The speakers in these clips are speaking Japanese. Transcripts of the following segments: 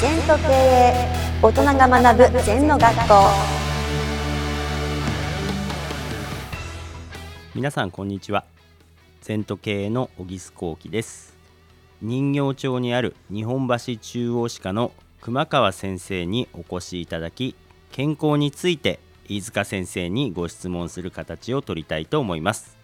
全と経営大人が学ぶ全の学校。皆さんこんにちは。全都経営の小木須幸喜です。人形町にある日本橋中央歯科の熊川先生にお越しいただき健康について飯塚先生にご質問する形を取りたいと思います。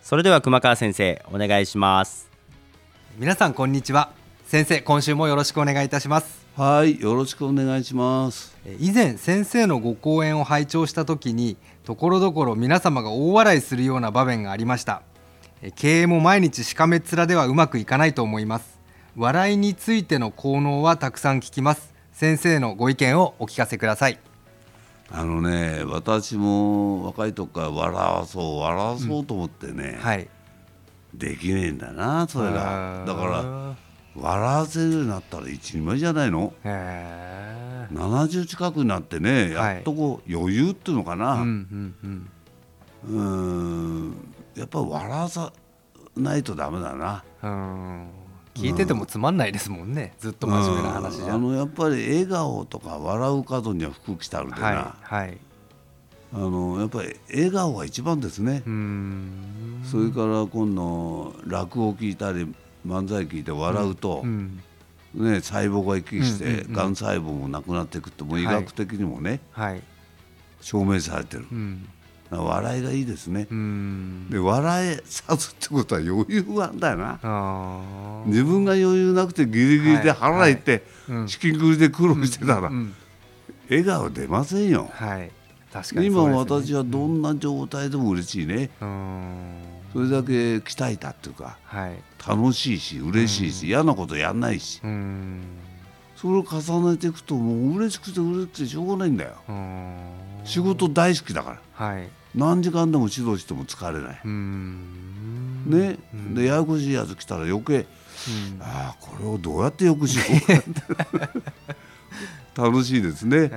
それでは熊川先生お願いします。皆さんこんにちは先生今週もよろしくお願いいたします。はい、よろしくお願いします。え以前先生のご講演を拝聴した時にところどころ皆様が大笑いするような場面がありました。え経営も毎日しかめっ面ではうまくいかないと思います。笑いについての効能はたくさん聞きます。先生のご意見をお聞かせください。あのね、私も若い時から笑わそう、笑わそうと思ってね、はい。できねえんだな、それが。だから、ら笑わせるようになったら一人前じゃないの？へえ ?70 近くになってね、やっとこう、余裕っていうのかうんうな。んうん。うーん、やっぱり笑わさないとダメだな。うん。聞いててもつまんないですもんね。ずっと真面目な話じゃ。うん。あのやっぱり笑顔とか笑う角には福来たるでな、はいはい。あのやっぱり笑顔が一番ですね。うーん。それから今度落語聞いたり漫才聞いて笑うと、うん。ね、細胞が生きして、うんうんうん。がん細胞もなくなっていくってもう医はい。学的にもね、はい。証明されてる。笑いがいいですね。う、ん。で笑えさすってことは余裕があるんだよな。自分が余裕なくてギリギリで腹減って、うん。資金繰りで苦労してたら、うん笑顔出ませんよ、はい。確かに今私はどんな状態でも嬉しいね、うんそれだけ鍛えたっていうかはい。楽しいし嬉しいし、嫌なことやんないし。うん。それを重ねていくともう嬉しくて嬉しくてしょうがないんだよ。うん。仕事大好きだから。はい。何時間でも指導しても疲れない、うん。ね、うん。でややこしいやつ来たら余計、うん。ああこれをどうやってよくしようか 楽しいですね。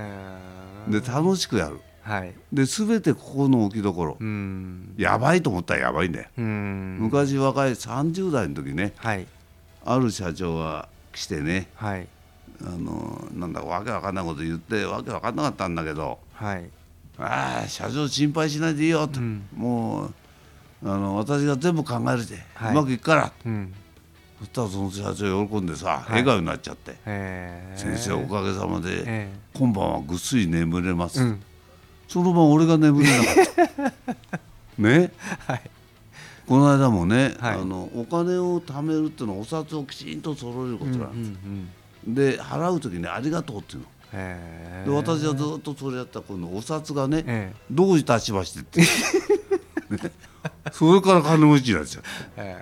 で楽しくやるはい。で全てここの置きどころ、うん。やばいと思ったらやばいんだよ、うん。昔若い30代の時ね。はい。ある社長が来てね。はい。あのなんだかわけわかんないこと言ってわけわかんなかったんだけど。はい。ああ社長心配しないでいいよと、うん。もうあの私が全部考えるで、はい。うまくいくから。うん。そしたらその社長喜んでさ、い。笑顔になっちゃって、先生おかげさまで、え今晩はぐっすり眠れます、えうんその晩俺が眠れなかった。ね？はい。この間もね、はい。あのお金を貯めるっていうのはお札をきちんと揃えることなんうんうです、ん。で払う時にありがとうっていうの。へで私はずっとそれやったら今度お札がね、えどういたしましてって、ね、それから金持ちになっちゃう。え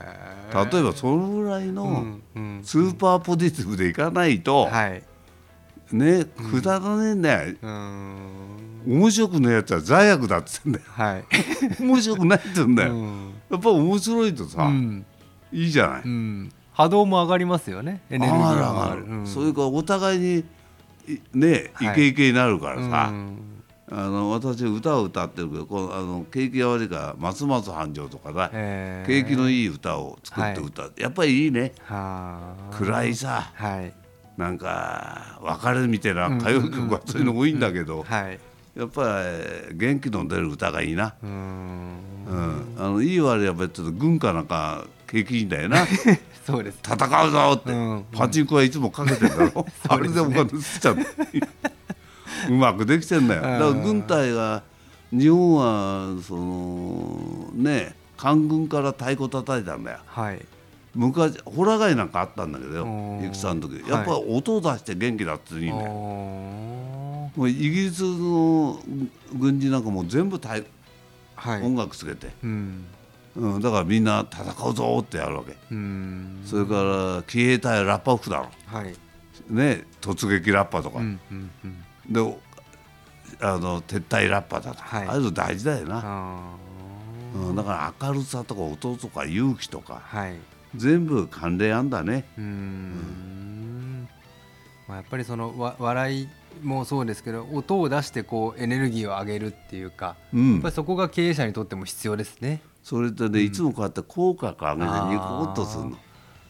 例えばそのぐらいのうんうんスーパーポジティブでいかないと、はい。ねくだらねえんだよ、うーん面白くねえやつは罪悪だって言ってんだよ。はい。面白くないって言うんだよ、うん。やっぱ面白いとさ、うん。いいじゃない、うん。波動も上がりますよね。エネルギー上がる。が上がる、うん。それからお互いにいねはい。イケイケになるからさ、うん。あの私歌を歌ってるけどこのあの景気が悪いからますます繁盛とかだ、えー。景気のいい歌を作って歌う、やっぱりいいね。はあ。暗いさ。はい。なんか別れみたいな歌謡曲はそういうの多いんだけど、はいやっぱり元気の出る歌がいいな、うーん。うん、あのいい悪いは別に軍歌なんか景気いいんだよな。そうです戦うぞって、うん。パチンコはいつもかけてんだろ、あれでお金捨てちゃってうまくできてんだよ。だから軍隊が日本はそのね官軍から太鼓叩いたんだよ。はい。昔ホラ貝なんかあったんだけど戦の時やっぱり音を出して元気だっていいんだよ、おーもうイギリスの軍人なんかもう全部太はい。音楽つけて、うん。うん、だからみんな戦うぞってやるわけ。うん。それから騎兵隊はラッパ吹くだろはい。ね。突撃ラッパとか、うんうんうん。であの撤退ラッパだと。か、はい。ああいうの大事だよな、あうん、だから明るさとか音とか勇気とか。ーはい。全部関連あんだね。うーん。まあ、やっぱりそのわ笑いもそうですけど音を出してこうエネルギーを上げるっていうか、うん。やっぱりそこが経営者にとっても必要ですね。それとね、いつもこうやって口角上げてニコッとするの。はい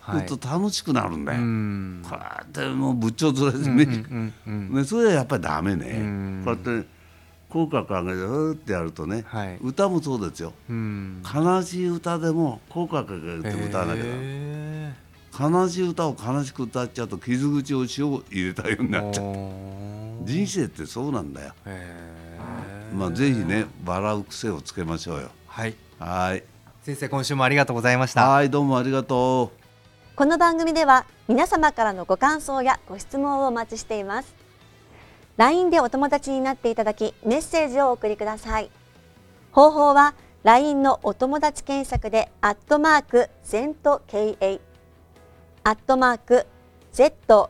すると楽しくなるんだよ、うん。こうやってもうぶっちょずれてうんね、うんうん。ねそれはやっぱりダメね、うん。こうやって口角上げてうーってやるとね、はい。歌もそうですよ。うん。悲しい歌でも口角上げて歌わなきゃ悲しい歌を悲しく歌っちゃうと傷口を塩を入れたようにーなっちゃう人生ってそうなんだよ。まあぜひね笑う癖をつけましょうよ。はい。はい。先生今週もありがとうございました。はいどうもありがとう。この番組では皆様からのご感想やご質問をお待ちしています。LINE でお友達になっていただきメッセージをお送りください。方法は LINE のお友達検索でアットマーク ZENTKA アットマーク ZENTO